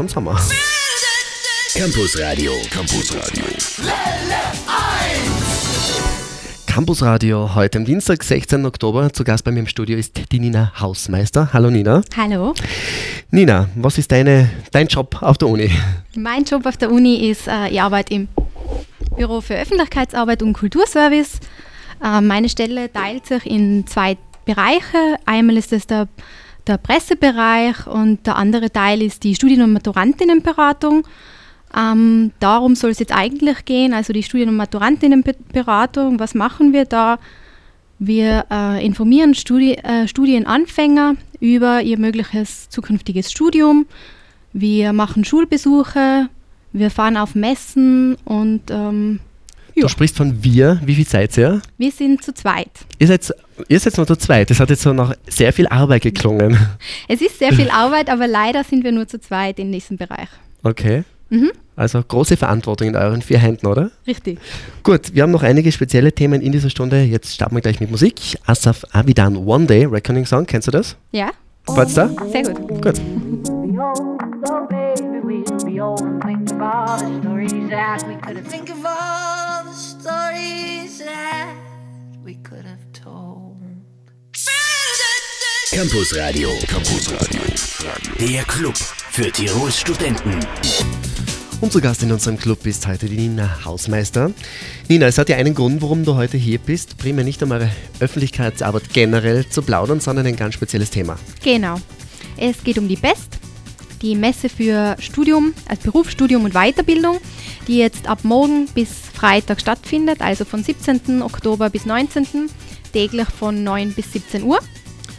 Sonst haben wir. Campus Radio. Campus Radio. Campus Radio, heute am Dienstag, 16. Oktober. Zu Gast bei mir im Studio ist die Nina Hausmeister. Hallo Nina. Hallo. Nina, was ist deine, dein Job auf der Uni? Mein Job auf der Uni ist, äh, ich arbeite im Büro für Öffentlichkeitsarbeit und Kulturservice. Äh, meine Stelle teilt sich in zwei Bereiche. Einmal ist es der, der Pressebereich und der andere Teil ist die Studien- und Maturantinnenberatung. Ähm, darum soll es jetzt eigentlich gehen, also die Studien- und Maturantinnenberatung. Was machen wir da? Wir äh, informieren Studi äh, Studienanfänger über ihr mögliches zukünftiges Studium. Wir machen Schulbesuche, wir fahren auf Messen und ähm, Du Ja. sprichst von wir. Wie viel seid ihr? wir sind zu zweit. Ihr seid, ihr seid nur zu zweit. Das hat jetzt so nach sehr viel Arbeit geklungen. Es ist sehr viel Arbeit, aber leider sind wir nur zu zweit in diesem Bereich. Okay. Mhm. Also große Verantwortung in euren vier Händen, oder? Richtig. Gut, wir haben noch einige spezielle Themen in dieser Stunde. Jetzt starten wir gleich mit Musik. Asaf Avidan One Day Reckoning Song. Kennst du das? Ja, War's da? sehr gut. Gut. be old, baby, we'll be old and think of all Campus Radio. Campus Radio. Der Club für Tirols Studenten. Unser Gast in unserem Club ist heute die Nina Hausmeister. Nina, es hat ja einen Grund, warum du heute hier bist. Primär nicht um eure Öffentlichkeitsarbeit generell zu plaudern, sondern ein ganz spezielles Thema. Genau. Es geht um die BEST, die Messe für Studium, also Berufsstudium und Weiterbildung, die jetzt ab morgen bis Freitag stattfindet, also von 17. Oktober bis 19. täglich von 9 bis 17 Uhr.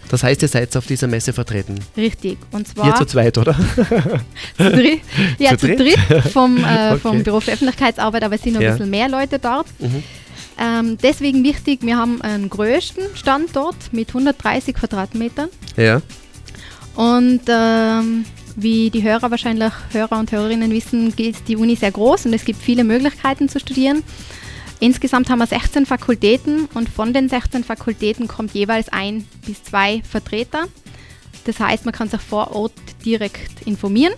Das heißt, ihr seid auf dieser Messe vertreten. Richtig. Und Ihr zwar zu zweit, oder? zu dritt, ja, Zu zu dritt? vom, äh, vom Okay. Büro für Öffentlichkeitsarbeit, aber es sind noch Ja. ein bisschen mehr Leute dort. Mhm. Ähm, deswegen wichtig, wir haben einen größten Standort mit 130 Quadratmetern. Ja. Und ähm, wie die Hörer wahrscheinlich, Hörer und Hörerinnen wissen, ist die Uni sehr groß und es gibt viele Möglichkeiten zu studieren. Insgesamt haben wir 16 Fakultäten und von den 16 Fakultäten kommt jeweils ein bis zwei Vertreter. Das heißt, man kann sich vor Ort direkt informieren.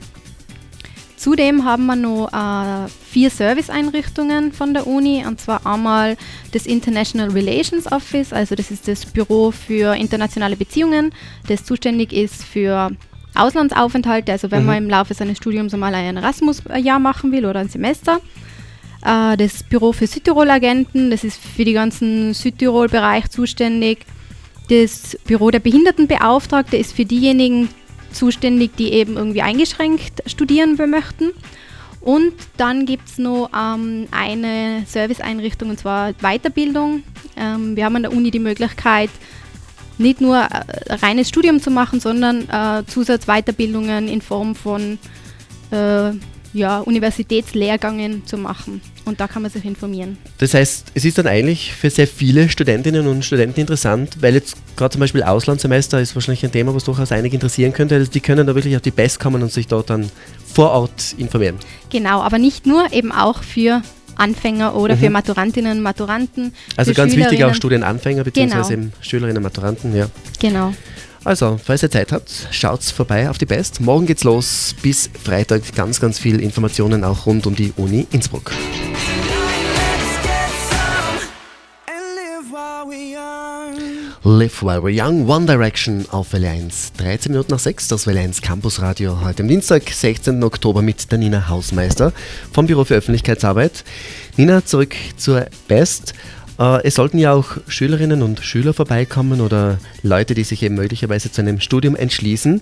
Zudem haben wir noch äh, vier Serviceeinrichtungen von der Uni, und zwar einmal das International Relations Office, also das ist das Büro für internationale Beziehungen, das zuständig ist für Auslandsaufenthalte, also wenn Mhm. man im Laufe seines Studiums einmal ein Erasmus-Jahr machen will oder ein Semester. Äh, das Büro für Südtirol-Agenten, das ist für den ganzen Südtirol-Bereich zuständig. Das Büro der Behindertenbeauftragte ist für diejenigen zuständig, die eben irgendwie eingeschränkt studieren möchten. Und dann gibt es noch ähm, eine Serviceeinrichtung und zwar Weiterbildung. Ähm, wir haben an der Uni die Möglichkeit, nicht nur äh, reines Studium zu machen, sondern äh, Zusatzweiterbildungen in Form von äh, ja, Universitätslehrgängen zu machen. Und da kann man sich informieren. Das heißt, es ist dann eigentlich für sehr viele Studentinnen und Studenten interessant, weil jetzt gerade zum Beispiel Auslandssemester ist wahrscheinlich ein Thema, was durchaus einige interessieren könnte. Also die können da wirklich auf die Best kommen und sich dort dann vor Ort informieren. Genau, aber nicht nur, eben auch für Anfänger oder Mhm. für Maturantinnen und Maturanten. Also ganz wichtig auch. Studienanfänger bzw. Genau. eben Schülerinnen und Maturanten, ja. Genau. Also, falls ihr Zeit habt, schaut's vorbei auf die Best. Morgen geht's los bis Freitag. Ganz, ganz viel Informationen auch rund um die Uni Innsbruck. Live While We're Young, One Direction auf Welle 1. 13 Minuten nach 6, das Welle 1 Campus Radio. Heute am Dienstag, 16. Oktober mit der Nina Hausmeister vom Büro für Öffentlichkeitsarbeit. Nina, zurück zur Best. Äh, es sollten ja auch Schülerinnen und Schüler vorbeikommen oder Leute, die sich eben möglicherweise zu einem Studium entschließen.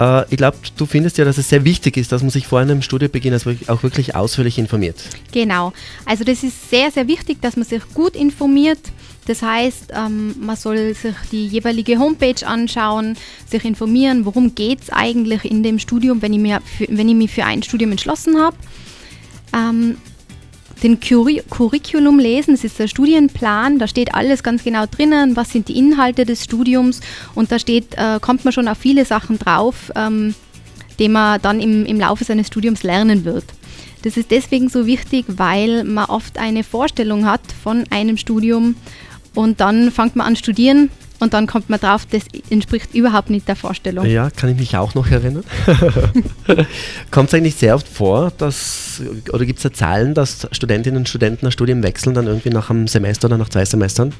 Äh, ich glaube, du findest ja, dass es sehr wichtig ist, dass man sich vor einem Studienbeginn auch wirklich ausführlich informiert. Genau. Also das ist sehr, sehr wichtig, dass man sich gut informiert. Das heißt, ähm, man soll sich die jeweilige Homepage anschauen, sich informieren, worum geht es eigentlich in dem Studium, wenn ich, wenn ich mich für ein Studium entschlossen habe. Ähm, den Curri Curriculum lesen, das ist der Studienplan, da steht alles ganz genau drinnen, was sind die Inhalte des Studiums? Und da steht, äh, kommt man schon auf viele Sachen drauf, ähm, die man dann im, im Laufe seines Studiums lernen wird. Das ist deswegen so wichtig, weil man oft eine Vorstellung hat von einem Studium und dann fängt man an studieren Und dann kommt man drauf, das entspricht überhaupt nicht der Vorstellung. Ja, kann ich mich auch noch erinnern. Kommt es eigentlich sehr oft vor, dass, oder gibt es da Zahlen, dass Studentinnen und Studenten ein Studium wechseln, dann irgendwie nach einem Semester oder nach zwei Semestern?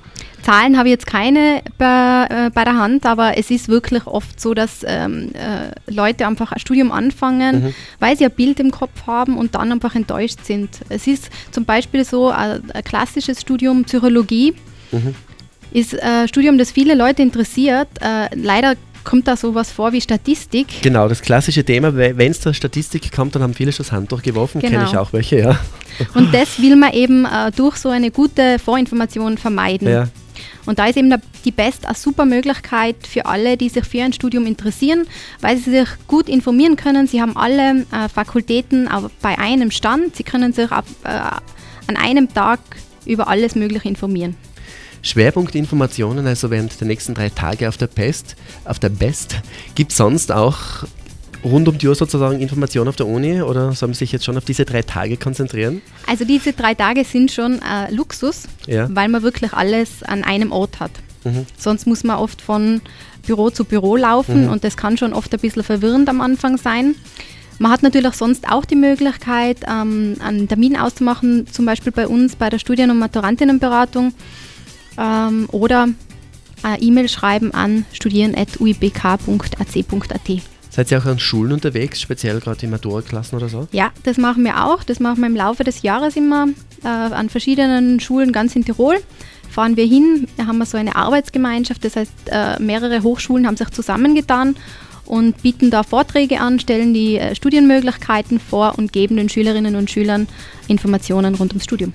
Zahlen habe ich jetzt keine bei, äh, bei der Hand, aber es ist wirklich oft so, dass ähm, äh, Leute einfach ein Studium anfangen, Mhm. weil sie ein Bild im Kopf haben und dann einfach enttäuscht sind. Es ist zum Beispiel so, ein, ein klassisches Studium Psychologie Mhm. Ist ein Studium, das viele Leute interessiert. Äh, leider kommt da sowas vor wie Statistik. Genau, das klassische Thema, wenn es zur Statistik kommt, dann haben viele schon das Handtuch geworfen, kenne Genau. ich auch welche, ja. Und das will man eben äh, durch so eine gute Vorinformation vermeiden. ja. Und da ist eben die BEST eine super Möglichkeit für alle, die sich für ein Studium interessieren, weil sie sich gut informieren können. Sie haben alle äh, Fakultäten bei einem Stand. Sie können sich auf, äh, an einem Tag über alles Mögliche informieren. Schwerpunktinformationen, also während der nächsten drei Tage auf der Pest, auf der Best, gibt es sonst auch rund um die Uhr sozusagen Informationen auf der Uni oder sollen Sie sich jetzt schon auf diese drei Tage konzentrieren? Also diese drei Tage sind schon äh, Luxus, Ja. weil man wirklich alles an einem Ort hat. Mhm. Sonst muss man oft von Büro zu Büro laufen Mhm. und das kann schon oft ein bisschen verwirrend am Anfang sein. Man hat natürlich sonst auch die Möglichkeit, ähm, einen Termin auszumachen, zum Beispiel bei uns bei der Studien- und Maturantinnenberatung ähm, oder eine E-Mail schreiben an studieren.uibk.ac.at. Seid ihr auch an Schulen unterwegs, speziell gerade in Matura-Klassen oder so? Ja, das machen wir auch. Das machen wir im Laufe des Jahres immer äh, an verschiedenen Schulen ganz in Tirol. Fahren wir hin, da haben wir so eine Arbeitsgemeinschaft, das heißt, äh, mehrere Hochschulen haben sich zusammengetan und bieten da Vorträge an, stellen die äh, Studienmöglichkeiten vor und geben den Schülerinnen und Schülern Informationen rund ums Studium.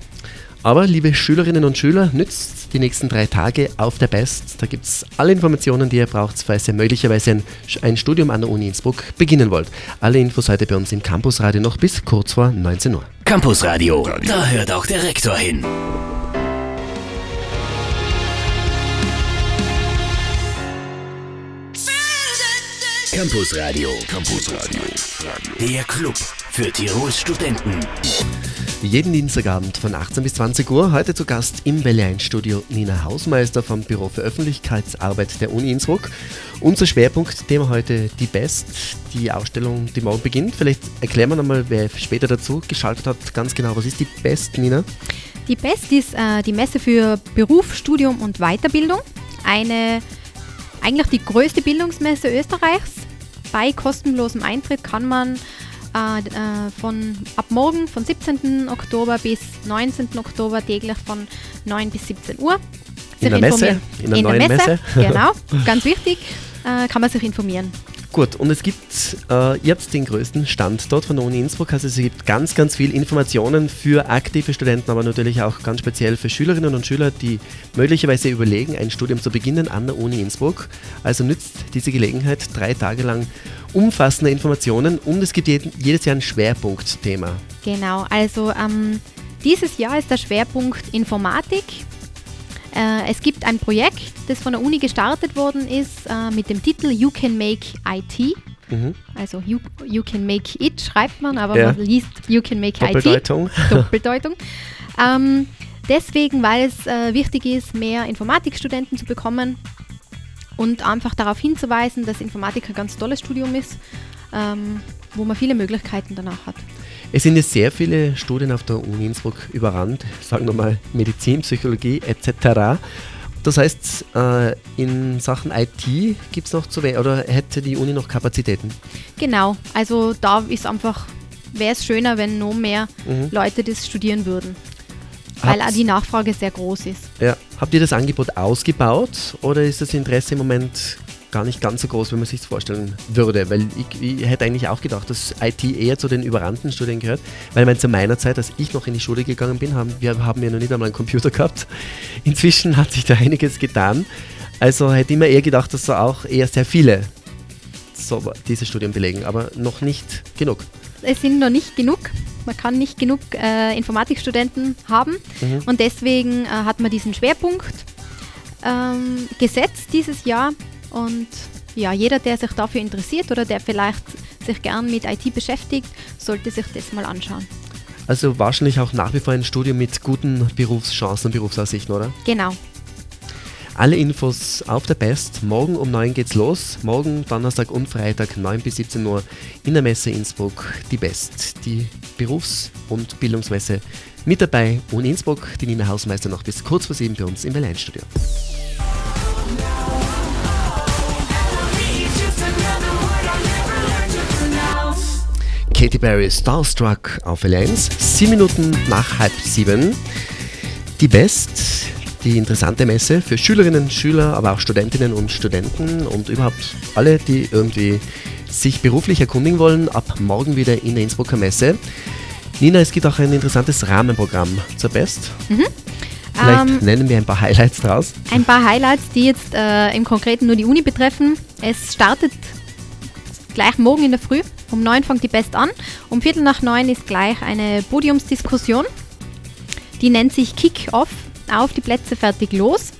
Aber liebe Schülerinnen und Schüler, nützt die nächsten drei Tage auf der Best. Da gibt es alle Informationen, die ihr braucht, falls ihr möglicherweise ein, ein Studium an der Uni Innsbruck beginnen wollt. Alle Infos heute bei uns im Campusradio noch bis kurz vor 19 Uhr. Campusradio, da hört auch der Rektor hin. Campusradio, Campusradio. Der Club für Tirols Studenten. Jeden Dienstagabend von 18 bis 20 Uhr. Heute zu Gast im Welle 1 Studio Nina Hausmeister vom Büro für Öffentlichkeitsarbeit der Uni Innsbruck. Unser Schwerpunktthema heute die Best, die Ausstellung, die morgen beginnt. Vielleicht erklären wir nochmal, wer später dazu geschaltet hat, ganz genau, was ist die Best, Nina? Die BEST ist äh, die Messe für Beruf, Studium und Weiterbildung. Eine, eigentlich die größte Bildungsmesse Österreichs. Bei kostenlosem Eintritt kann man äh, äh, von ab morgen, von 17. Oktober bis 19. Oktober täglich von 9 bis 17 Uhr In der Messe, informieren. in der neuen Messe. genau, ganz wichtig, äh, kann man sich informieren. Gut, und es gibt, äh, habt den größten Stand dort von der Uni Innsbruck, also es gibt ganz, ganz viel Informationen für aktive Studenten, aber natürlich auch ganz speziell für Schülerinnen und Schüler, die möglicherweise überlegen, ein Studium zu beginnen an der Uni Innsbruck. Also nützt diese Gelegenheit drei Tage lang umfassende Informationen und es gibt jeden, jedes Jahr ein Schwerpunktthema. Genau, also ähm, dieses Jahr ist der Schwerpunkt Informatik. Äh, es gibt ein Projekt, das von der Uni gestartet worden ist äh, mit dem Titel You Can Make IT. Mhm. Also you, you Can Make It schreibt man, aber Ja. man liest You Can Make IT. Doppeldeutung. Doppeldeutung. ähm, deswegen, weil es äh, wichtig ist, mehr Informatikstudenten zu bekommen und einfach darauf hinzuweisen, dass Informatik ein ganz tolles Studium ist, ähm, wo man viele Möglichkeiten danach hat. Es sind jetzt sehr viele Studien auf der Uni Innsbruck überrannt, sagen wir mal Medizin, Psychologie etc. Das heißt, äh, in Sachen IT gibt es noch zu wenig oder hätte die Uni noch Kapazitäten? Genau, also da ist einfach, wäre es schöner, wenn noch mehr Mhm. Leute das studieren würden, weil auch die Nachfrage sehr groß ist. Ja. Habt ihr das Angebot ausgebaut oder ist das Interesse im Moment gar nicht ganz so groß, wie man sich vorstellen würde? Weil ich, ich hätte eigentlich auch gedacht, dass IT eher zu den überrannten Studien gehört, weil man zu meiner Zeit, als ich noch in die Schule gegangen bin, haben wir haben ja noch nicht einmal einen Computer gehabt. Inzwischen hat sich da einiges getan. Also hätte ich mir eher gedacht, dass da auch eher sehr viele so diese Studien belegen, aber noch nicht genug. Es sind noch nicht genug, man kann nicht genug äh, Informatikstudenten haben Mhm. und deswegen äh, hat man diesen Schwerpunkt ähm, gesetzt dieses Jahr und ja, jeder, der sich dafür interessiert oder der vielleicht sich gern mit IT beschäftigt, sollte sich das mal anschauen. Also wahrscheinlich auch nach wie vor ein Studium mit guten Berufschancen und Berufsaussichten, oder? Genau. Alle Infos auf der Best. Morgen um 9 geht's los. Morgen, Donnerstag und Freitag 9 bis 17 Uhr in der Messe Innsbruck die Best, die Berufs- und Bildungsmesse. Mit dabei und Innsbruck, die Nina Hausmeister noch bis kurz vor sieben bei uns im Berlin-Studio. Katy Perry Starstruck auf L1, sieben Minuten nach halb sieben. Die Best, die interessante Messe für Schülerinnen, Schüler, aber auch Studentinnen und Studenten und überhaupt alle, die irgendwie sich beruflich erkundigen wollen, ab morgen wieder in der Innsbrucker Messe. Nina, es gibt auch ein interessantes Rahmenprogramm zur Best. Vielleicht Ähm, nennen wir ein paar Highlights draus. Ein paar Highlights, die jetzt äh, im Konkreten nur die Uni betreffen. Es startet gleich morgen in der Früh. Um 9 fängt die Best an. Um Viertel nach 9 ist gleich eine Podiumsdiskussion. Die nennt sich Kick-Off. Auf die Plätze fertig los.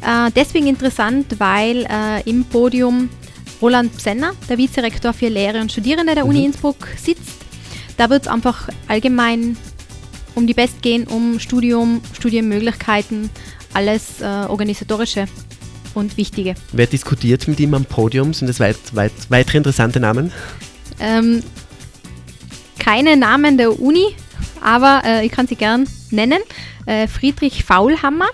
Äh, deswegen interessant, weil äh, im Podium Roland Psenner, der Vizerektor für Lehre und Studierende der Uni Innsbruck, sitzt. Da wird es einfach allgemein um die Best gehen, um Studium, Studienmöglichkeiten, alles äh, organisatorische und wichtige. Wer diskutiert mit ihm am Podium? Sind es weit, weit, weitere interessante Namen? Ähm, keine Namen der Uni, aber äh, ich kann sie gern nennen. Äh, Friedrich Faulhammer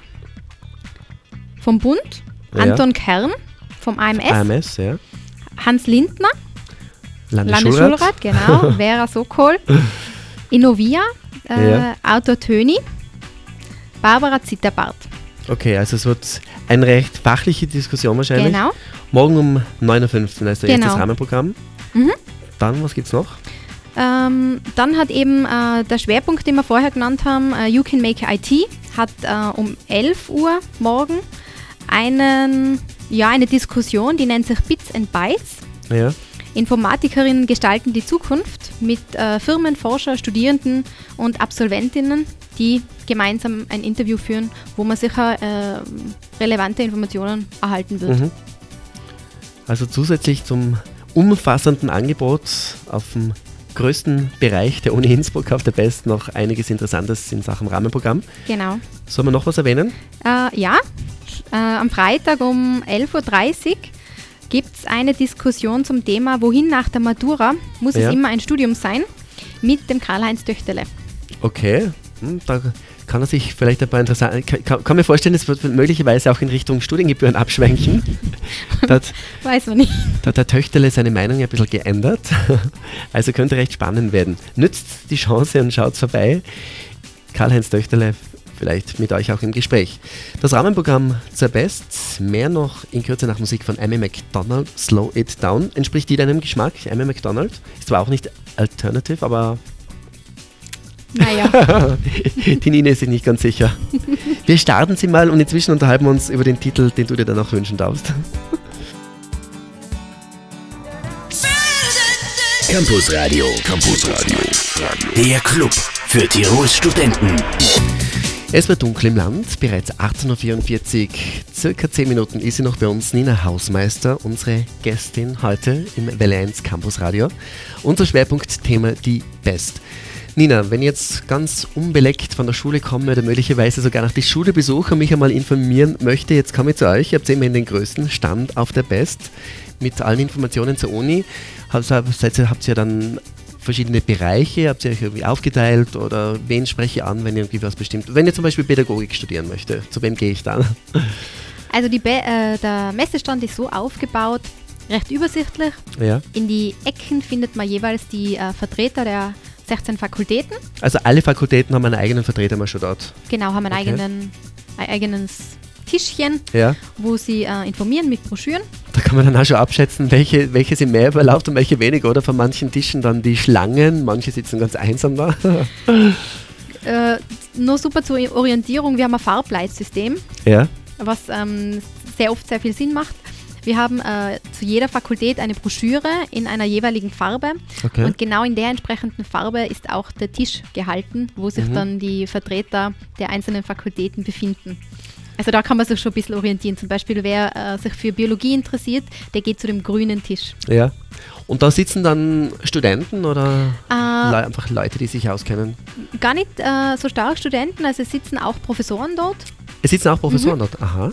vom Bund, Ja. Anton Kern vom AMS, AMS, ja. Hans Lindner, Landesschulrat. Landesschulrat, genau, Vera Sokol, Innovia, äh, Ja. Autor Töni, Barbara Zitterbart. Okay, also es wird eine recht fachliche Diskussion wahrscheinlich. Genau. Morgen um 9.15 Uhr ist der Genau. erste Rahmenprogramm. Mhm. Dann, was gibt's noch? Ähm, dann hat eben äh, der Schwerpunkt, den wir vorher genannt haben, äh, You Can Make IT, hat äh, um 11 Uhr morgen einen, ja, eine Diskussion, die nennt sich Bits and Bytes. Ja. Informatikerinnen gestalten die Zukunft mit äh, Firmen, Forscher, Studierenden und Absolventinnen, die gemeinsam ein Interview führen, wo man sicher äh, relevante Informationen erhalten wird. Mhm. Also zusätzlich zum umfassenden Angebot auf dem größten Bereich der Uni Innsbruck auf der Best noch einiges Interessantes in Sachen Rahmenprogramm. Genau. Sollen wir noch was erwähnen? Äh, ja, äh, am Freitag um 11.30 Uhr gibt es eine Diskussion zum Thema, wohin nach der Matura muss Ja. es immer ein Studium sein, mit dem Karl-Heinz Töchterle. Okay, hm, da kann er sich vielleicht ein paar interessante. Kann, kann, mir vorstellen, es wird möglicherweise auch in Richtung Studiengebühren abschwenken. da, hat, Weiß man nicht. da hat der Töchterle seine Meinung ein bisschen geändert. Also könnte recht spannend werden. Nützt die Chance und schaut vorbei. Karl-Heinz Töchterle vielleicht mit euch auch im Gespräch. Das Rahmenprogramm zur Best, mehr noch in Kürze nach Musik von Amy McDonald, Slow It Down. Entspricht die deinem Geschmack, Amy McDonald? Ist zwar auch nicht alternative, aber Naja, die Nina ist sich nicht ganz sicher. Wir starten sie mal und inzwischen unterhalten wir uns über den Titel, den du dir dann auch wünschen darfst. Campus Radio. Campus Radio. Der Club für Tirols Studenten. Es wird dunkel im Land, bereits 18.44 Uhr, circa 10 Minuten ist sie noch bei uns, Nina Hausmeister, unsere Gästin heute im Welle 1 Campus Radio. Unser Schwerpunktthema die Best. Nina, wenn ich jetzt ganz unbeleckt von der Schule komme oder möglicherweise sogar nach die Schule besuche und mich einmal informieren möchte, jetzt komme ich zu euch, ihr habt immerhin den größten Stand auf der Best mit allen Informationen zur Uni. Habt, seid ihr, habt ihr dann verschiedene Bereiche? Habt ihr euch irgendwie aufgeteilt oder wen spreche ich an, wenn ihr irgendwie was bestimmt? Wenn ihr zum Beispiel Pädagogik studieren möchte, zu wem gehe ich dann? also äh, der Messestand ist so aufgebaut, recht übersichtlich. Ja. In die Ecken findet man jeweils die äh, Vertreter der 16 Fakultäten. Also alle Fakultäten haben einen eigenen Vertreter mal schon dort. Genau, haben ein, Okay. eigenen, ein eigenes Tischchen, Ja. wo sie äh, informieren mit Broschüren. Da kann man dann auch schon abschätzen, welche, welche sind mehr überlaufen und welche weniger. Oder von manchen Tischen dann die Schlangen, manche sitzen ganz einsam da. Äh, nur super zur Orientierung, wir haben ein Farbleitsystem, ja. was ähm, sehr oft sehr viel Sinn macht. Wir haben äh, zu jeder Fakultät eine Broschüre in einer jeweiligen Farbe Okay. und genau in der entsprechenden Farbe ist auch der Tisch gehalten, wo sich Mhm. dann die Vertreter der einzelnen Fakultäten befinden. Also da kann man sich schon ein bisschen orientieren. Zum Beispiel, wer äh, sich für Biologie interessiert, der geht zu dem grünen Tisch. ja. Und da sitzen dann Studenten oder Äh, Le einfach Leute, die sich auskennen? gar nicht äh, so stark Studenten, also es sitzen auch Professoren dort. Es sitzen auch Mhm. Professoren dort. Aha.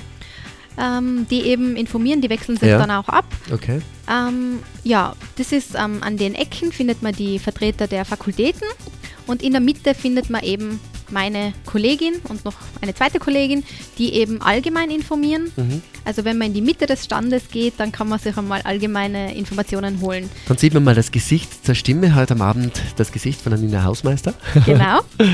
Ähm, die eben informieren, die wechseln sich Ja. dann auch ab. Okay. Ähm, ja, das ist ähm, an den Ecken findet man die Vertreter der Fakultäten und in der Mitte findet man eben meine Kollegin und noch eine zweite Kollegin, die eben allgemein informieren. Mhm. Also wenn man in die Mitte des Standes geht, dann kann man sich einmal allgemeine Informationen holen. Dann sieht man mal das Gesicht zur Stimme heute am Abend, das Gesicht von der Nina Hausmeister. Genau.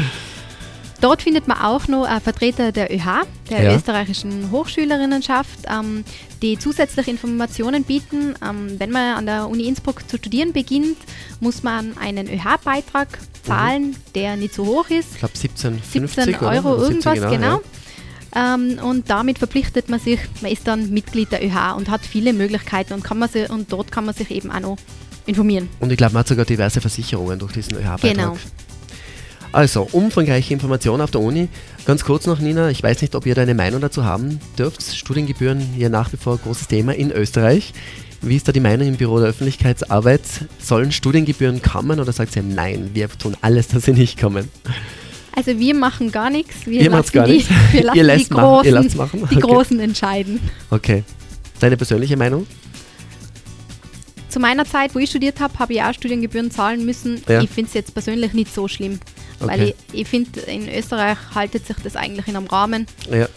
Dort findet man auch noch Vertreter der ÖH, der Ja. österreichischen Hochschülerinnenschaft, ähm, die zusätzlich Informationen bieten. Ähm, wenn man an der Uni Innsbruck zu studieren beginnt, muss man einen ÖH-Beitrag zahlen, der nicht so hoch ist. Ich glaube 17,50 17 oder? Euro Oder 17 irgendwas, genau. Ähm, und damit verpflichtet man sich, man ist dann Mitglied der ÖH und hat viele Möglichkeiten und, kann man sich, und dort kann man sich eben auch noch informieren. Und ich glaube, man hat sogar diverse Versicherungen durch diesen ÖH-Beitrag. Genau. Also, umfangreiche Informationen auf der Uni. Ganz kurz noch, Nina, ich weiß nicht, ob ihr da eine Meinung dazu haben dürft. Studiengebühren ja nach wie vor ein großes Thema in Österreich. Wie ist da die Meinung im Büro der Öffentlichkeitsarbeit? Sollen Studiengebühren kommen oder sagt ihr nein, wir tun alles, dass sie nicht kommen? Also wir machen gar nichts. Wir Ihr lassen gar die, nichts. Wir Ihr lassen lässt die machen- ihr Großen, machen? die Okay. Großen entscheiden. Okay. Deine persönliche Meinung? Zu meiner Zeit, wo ich studiert habe, habe ich auch Studiengebühren zahlen müssen. Ja. Ich finde es jetzt persönlich nicht so schlimm. Weil Okay. ich, ich finde, in Österreich haltet sich das eigentlich in einem Rahmen. Ja.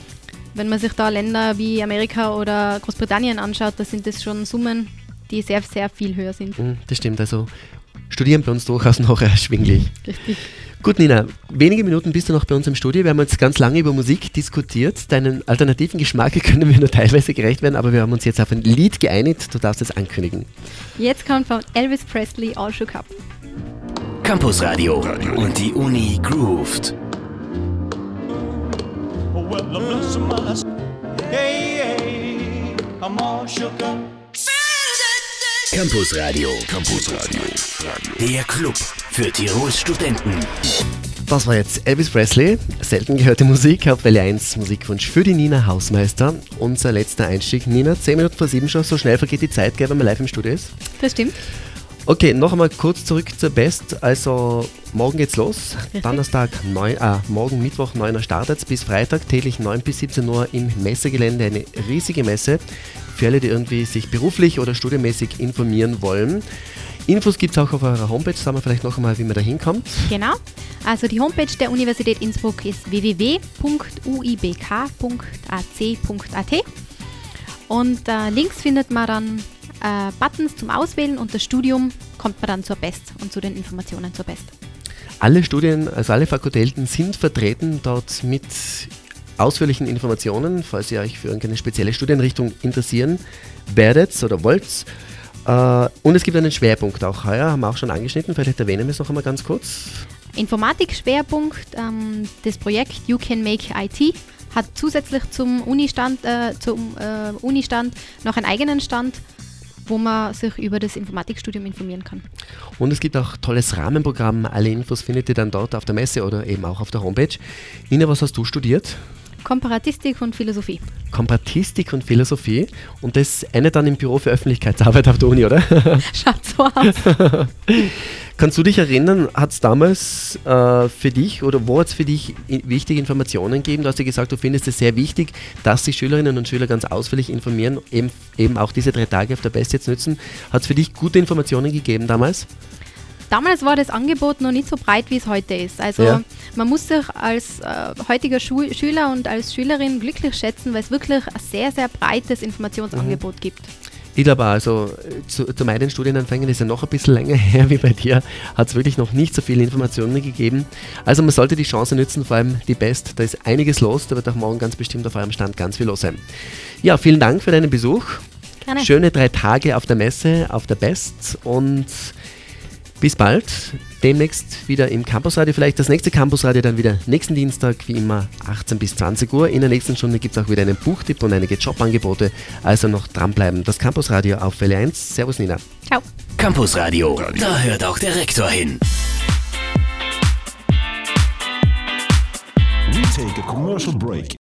Wenn man sich da Länder wie Amerika oder Großbritannien anschaut, da sind das schon Summen, die sehr, sehr viel höher sind. Mm, Das stimmt, also studieren bei uns durchaus noch erschwinglich. Richtig. Gut, Nina, wenige Minuten bist du noch bei uns im Studio. Wir haben jetzt ganz lange über Musik diskutiert. Deinen alternativen Geschmack können wir nur teilweise gerecht werden, aber wir haben uns jetzt auf ein Lied geeinigt. Du darfst es ankündigen. Jetzt kommt von Elvis Presley All Shook Up. Campusradio und die Uni up. Campusradio. Campusradio. Der Club für Tirols Studenten. Das war jetzt Elvis Presley, selten gehörte Musik auf Welle 1, Musikwunsch für die Nina Hausmeister. Unser letzter Einstieg. Nina, 10 Minuten vor 7 schon, so schnell vergeht die Zeit, gell, wenn man live im Studio ist. Das stimmt. Okay, noch einmal kurz zurück zur Best. Also morgen geht's los. Donnerstag, 9, ah, morgen Mittwoch 9 Uhr startet bis Freitag, täglich 9 bis 17 Uhr im Messegelände. Eine riesige Messe für alle, die irgendwie sich beruflich oder studienmäßig informieren wollen. Infos gibt es auch auf eurer Homepage. Sagen wir vielleicht noch einmal, wie man da hinkommt. Genau. Also die Homepage der Universität Innsbruck ist www.uibk.ac.at und äh, links findet man dann äh, Buttons zum Auswählen und das Studium kommt man dann zur Best und zu den Informationen zur Best. Alle Studien, also alle Fakultäten sind vertreten dort mit ausführlichen Informationen, falls ihr euch für irgendeine spezielle Studienrichtung interessieren werdet oder wollt. Äh, und es gibt einen Schwerpunkt auch heuer, haben wir auch schon angeschnitten, vielleicht erwähnen wir es noch einmal ganz kurz. Informatik-Schwerpunkt, ähm, das Projekt You Can Make IT hat zusätzlich zum Unistand, äh, zum äh, Unistand noch einen eigenen Stand, wo man sich über das Informatikstudium informieren kann. Und es gibt auch tolles Rahmenprogramm, alle Infos findet ihr dann dort auf der Messe oder eben auch auf der Homepage. Nina, was hast du studiert? Komparatistik und Philosophie. Komparatistik und Philosophie und das eine dann im Büro für Öffentlichkeitsarbeit auf der Uni, oder? Schaut so aus. Kannst du dich erinnern, hat es damals äh, für dich oder wo hat es für dich wichtige Informationen gegeben? Du hast ja gesagt, du findest es sehr wichtig, dass sich Schülerinnen und Schüler ganz ausführlich informieren, eben, eben auch diese drei Tage auf der Best jetzt nutzen. Hat es für dich gute Informationen gegeben damals? Damals war das Angebot noch nicht so breit, wie es heute ist. Also Ja. man muss sich als äh, heutiger Schul Schüler und als Schülerin glücklich schätzen, weil es wirklich ein sehr, sehr breites Informationsangebot gibt. Ich glaube also zu, zu meinen Studienanfängen ist ja noch ein bisschen länger her wie bei dir, hat es wirklich noch nicht so viele Informationen gegeben. Also man sollte die Chance nutzen, vor allem die Best, da ist einiges los, da wird auch morgen ganz bestimmt auf eurem Stand ganz viel los sein. Ja, vielen Dank für deinen Besuch. Gerne. Schöne drei Tage auf der Messe, auf der Best und bis bald. Demnächst wieder im Campusradio. Vielleicht das nächste Campusradio dann wieder nächsten Dienstag, wie immer 18 bis 20 Uhr. In der nächsten Stunde gibt es auch wieder einen Buchtipp und einige Jobangebote. Also noch dranbleiben. Das Campusradio auf Welle 1. Servus Nina. Ciao. Campusradio, da hört auch der Rektor hin. We take a commercial break.